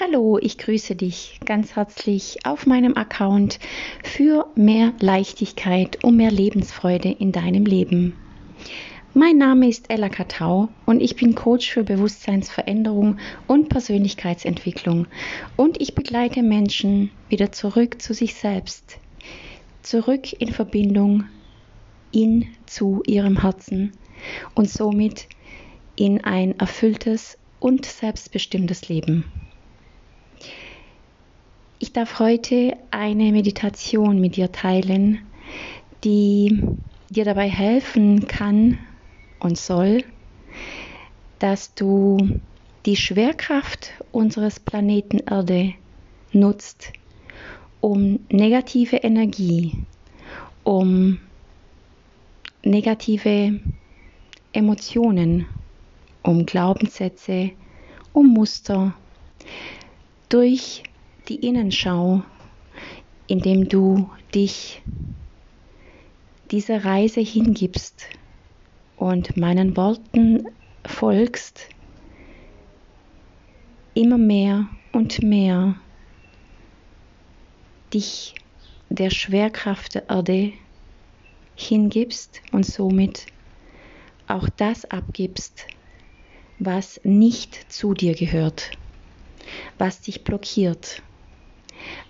Hallo, ich grüße dich ganz herzlich auf meinem Account für mehr Leichtigkeit und mehr Lebensfreude in deinem Leben. Mein Name ist Ella Katau und ich bin Coach für Bewusstseinsveränderung und Persönlichkeitsentwicklung und ich begleite Menschen wieder zurück zu sich selbst, zurück in Verbindung in zu ihrem Herzen und somit in ein erfülltes und selbstbestimmtes Leben. Ich darf heute eine Meditation mit dir teilen, die dir dabei helfen kann und soll, dass du die Schwerkraft unseres Planeten Erde nutzt, um negative Energie, um negative Emotionen, um Glaubenssätze, um Muster durch die Innenschau, indem du dich dieser Reise hingibst und meinen Worten folgst, immer mehr und mehr dich der Schwerkraft der Erde hingibst und somit auch das abgibst, was nicht zu dir gehört, was dich blockiert,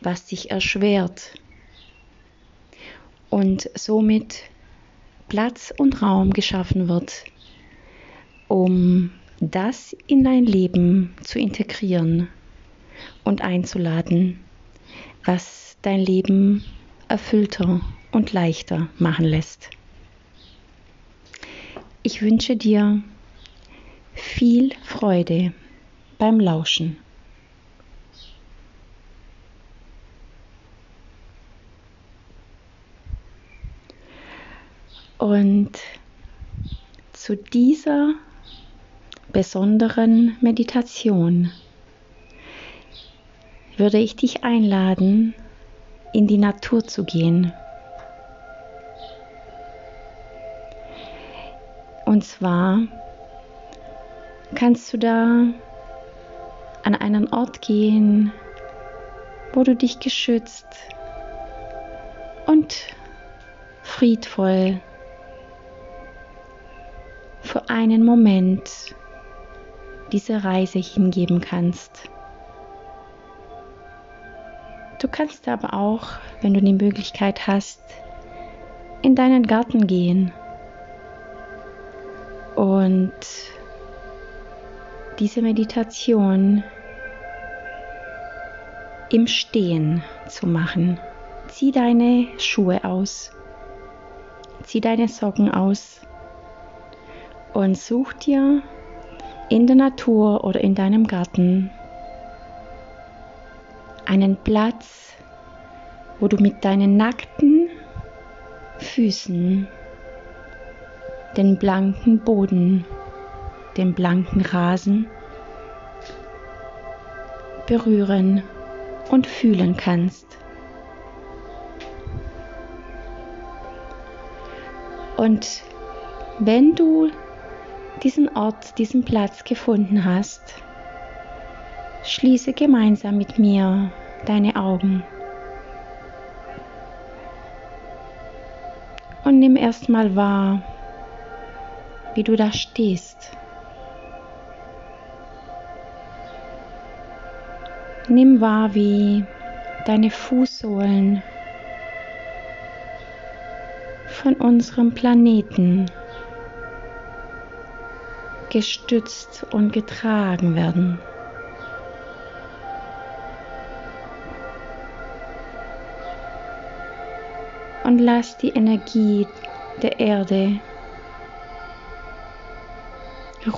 was dich erschwert und somit Platz und Raum geschaffen wird, um das in dein Leben zu integrieren und einzuladen, was dein Leben erfüllter und leichter machen lässt. Ich wünsche dir viel Freude beim Lauschen. Und zu dieser besonderen Meditation würde ich dich einladen, in die Natur zu gehen. Und zwar kannst du da an einen Ort gehen, wo du dich geschützt und friedvoll für einen Moment diese Reise hingeben kannst. Du kannst aber auch, wenn du die Möglichkeit hast, in deinen Garten gehen und diese Meditation im Stehen zu machen. Zieh deine Schuhe aus, zieh deine Socken aus und such dir in der Natur oder in deinem Garten einen Platz, wo du mit deinen nackten Füßen den blanken Boden, den blanken Rasen berühren und fühlen kannst. Und wenn du diesen Ort, diesen Platz gefunden hast, schließe gemeinsam mit mir deine Augen und nimm erstmal wahr, wie du da stehst. Nimm wahr, wie deine Fußsohlen von unserem Planeten gestützt und getragen werden. Und lass die Energie der Erde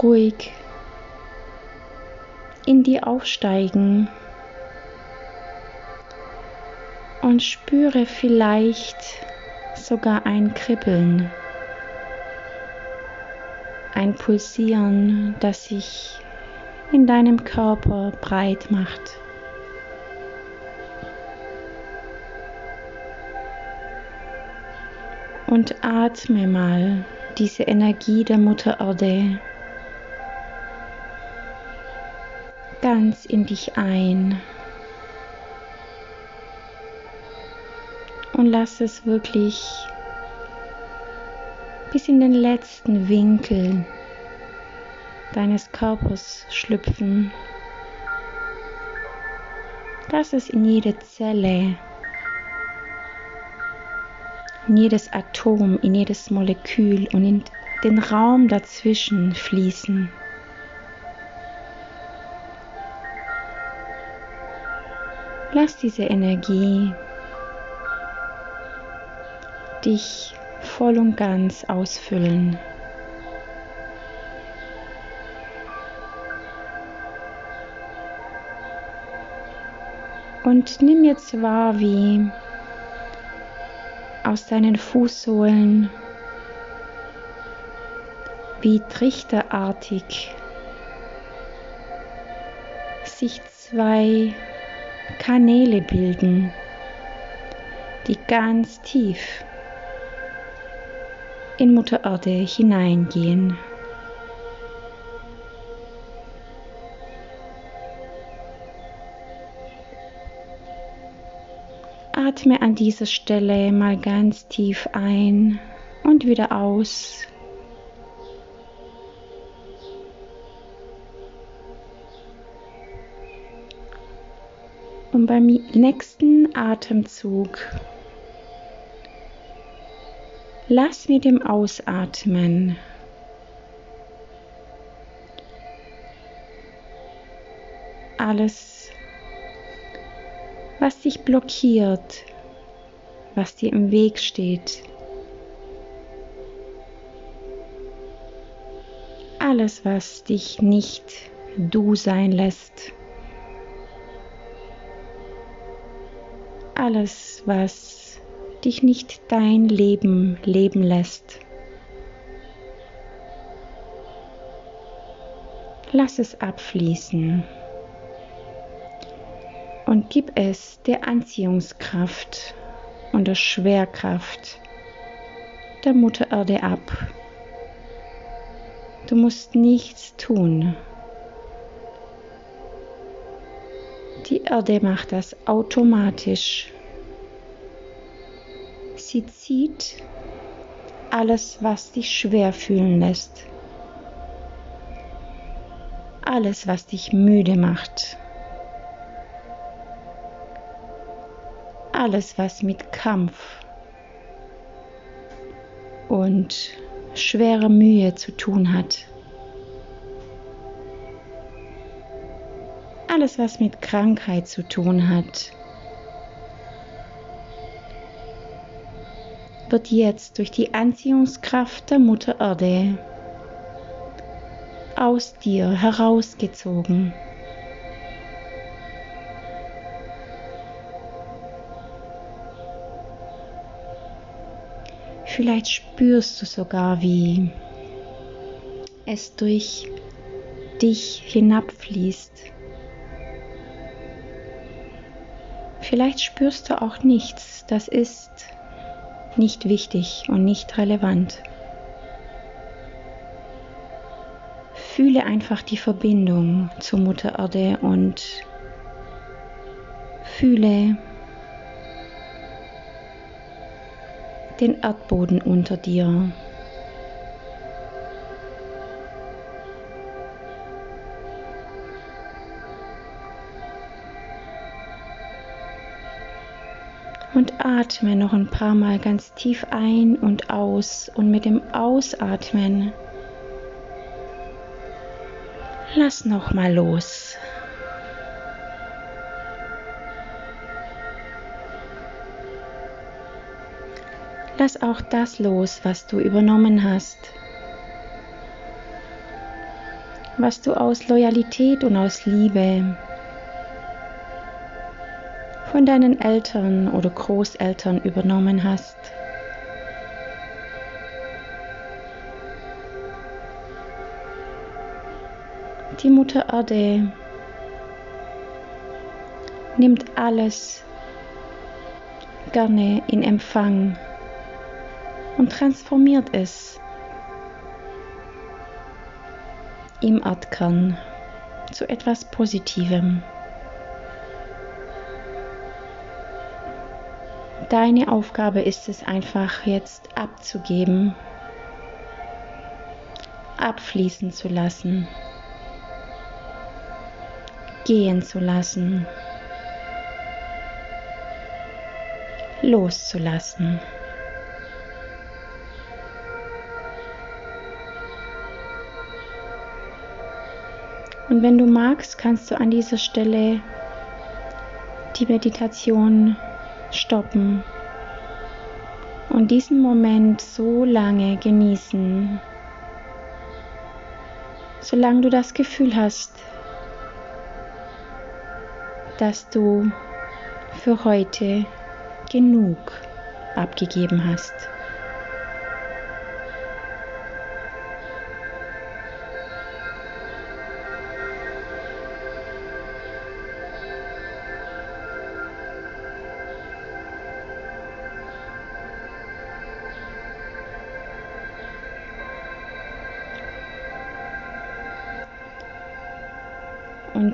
ruhig in dir aufsteigen und spüre vielleicht sogar ein Kribbeln ein Pulsieren, das sich in deinem Körper breit macht. Und atme mal diese Energie der Mutter Erde ganz in dich ein. Und lass es wirklich bis in den letzten Winkel deines Körpers schlüpfen. Lass es in jede Zelle, in jedes Atom, in jedes Molekül und in den Raum dazwischen fließen. Lass diese Energie dich voll und ganz ausfüllen. Und nimm jetzt wahr, wie aus deinen Fußsohlen wie trichterartig sich zwei Kanäle bilden, die ganz tief in Mutter Erde hineingehen. Atme an dieser Stelle mal ganz tief ein und wieder aus. Und beim nächsten Atemzug lass mit dem Ausatmen. Alles, was dich blockiert, was dir im Weg steht, alles, was dich nicht du sein lässt, alles, was dich nicht dein Leben leben lässt. Lass es abfließen und gib es der Anziehungskraft und der Schwerkraft der Mutter Erde ab. Du musst nichts tun. Die Erde macht das automatisch sie zieht alles, was dich schwer fühlen lässt. Alles, was dich müde macht. Alles, was mit Kampf und schwerer Mühe zu tun hat. Alles, was mit Krankheit zu tun hat. Wird jetzt durch die Anziehungskraft der Mutter Erde aus dir herausgezogen. Vielleicht spürst du sogar, wie es durch dich hinabfließt. Vielleicht spürst du auch nichts, das ist nicht wichtig und nicht relevant. Fühle einfach die Verbindung zur Mutter Erde und fühle den Erdboden unter dir. Und atme noch ein paar Mal ganz tief ein und aus. Und mit dem Ausatmen lass noch mal los. Lass auch das los, was du übernommen hast, was du aus Loyalität und aus Liebe von deinen Eltern oder Großeltern übernommen hast. Die Mutter Erde nimmt alles gerne in Empfang und transformiert es im Erdkern. zu etwas Positivem. Deine Aufgabe ist es einfach jetzt abzugeben, abfließen zu lassen, gehen zu lassen, loszulassen. Und wenn du magst, kannst du an dieser Stelle die Meditation stoppen und diesen Moment so lange genießen, solange du das Gefühl hast, dass du für heute genug abgegeben hast.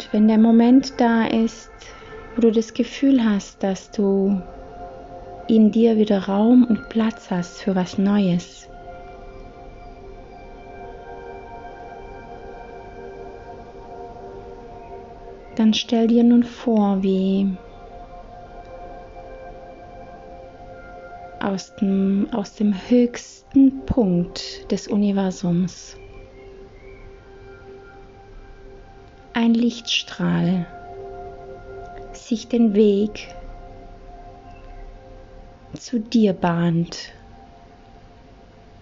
Und wenn der Moment da ist, wo du das Gefühl hast, dass du in dir wieder Raum und Platz hast für was Neues, dann stell dir nun vor, wie aus dem, aus dem höchsten Punkt des Universums ein Lichtstrahl sich den Weg zu dir bahnt,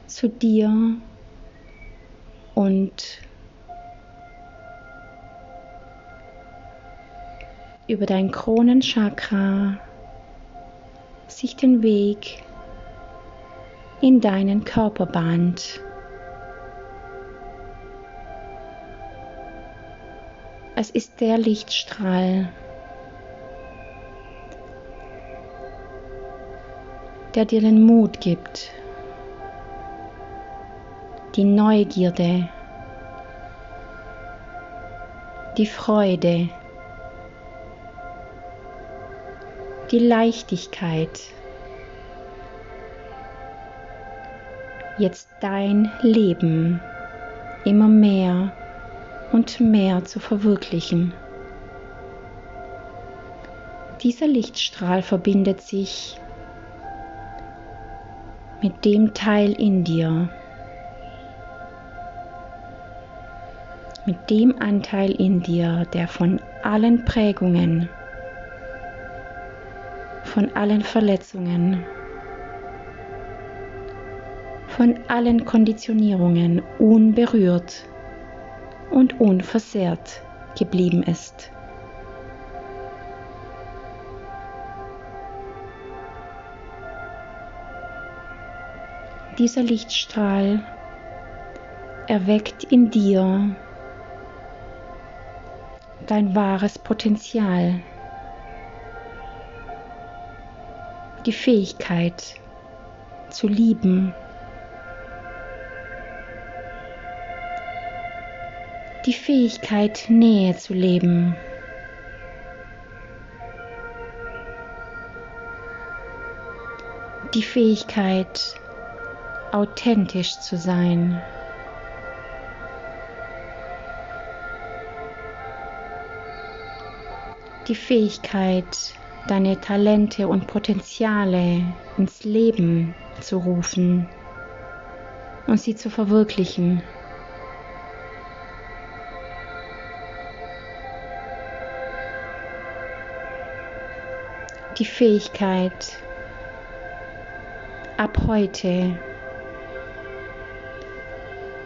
zu dir und über dein Kronenchakra sich den Weg in deinen Körper bahnt. Es ist der Lichtstrahl, der dir den Mut gibt, die Neugierde, die Freude, die Leichtigkeit, jetzt dein Leben. Immer mehr und mehr zu verwirklichen. Dieser Lichtstrahl verbindet sich mit dem Teil in dir, mit dem Anteil in dir, der von allen Prägungen, von allen Verletzungen, von allen Konditionierungen unberührt und unversehrt geblieben ist. Dieser Lichtstrahl erweckt in dir dein wahres Potenzial, die Fähigkeit zu lieben die Fähigkeit, Nähe zu leben. Die Fähigkeit, authentisch zu sein. Die Fähigkeit, deine Talente und Potenziale ins Leben zu rufen und sie zu verwirklichen. Die Fähigkeit, ab heute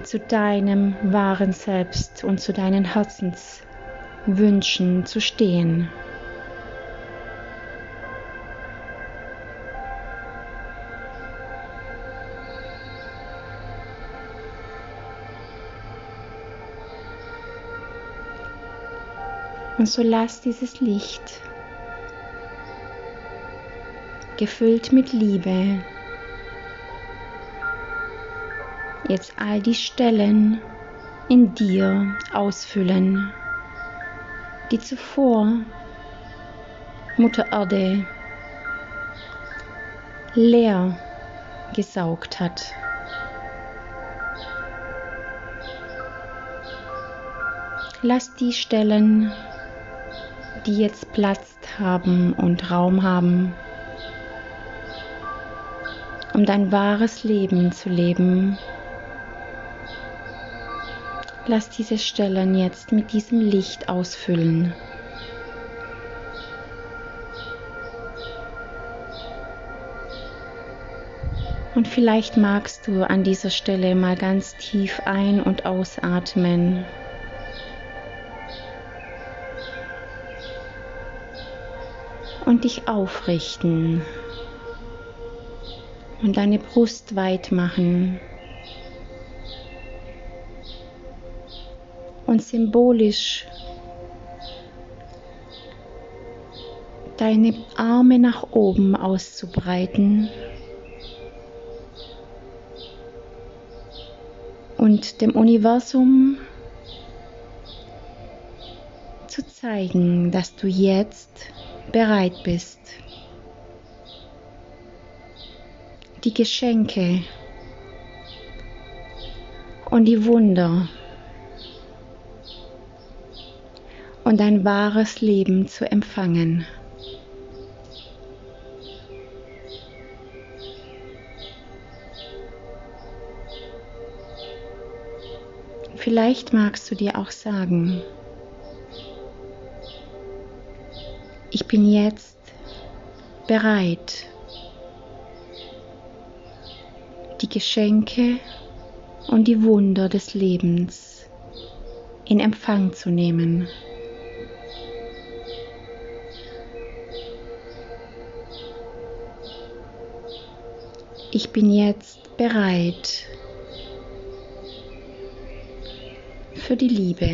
zu deinem wahren Selbst und zu deinen Herzenswünschen zu stehen. Und so lass dieses Licht gefüllt mit Liebe. Jetzt all die Stellen in dir ausfüllen, die zuvor Mutter Erde leer gesaugt hat. Lass die Stellen, die jetzt Platz haben und Raum haben, um dein wahres Leben zu leben. Lass diese Stellen jetzt mit diesem Licht ausfüllen. Und vielleicht magst du an dieser Stelle mal ganz tief ein- und ausatmen. Und dich aufrichten und deine Brust weit machen. Und symbolisch deine Arme nach oben auszubreiten. und dem Universum zu zeigen, dass du jetzt bereit bist, die Geschenke und die Wunder und ein wahres Leben zu empfangen. Vielleicht magst du dir auch sagen, ich bin jetzt bereit, die Geschenke und die Wunder des Lebens in Empfang zu nehmen. Ich bin jetzt bereit, für die Liebe.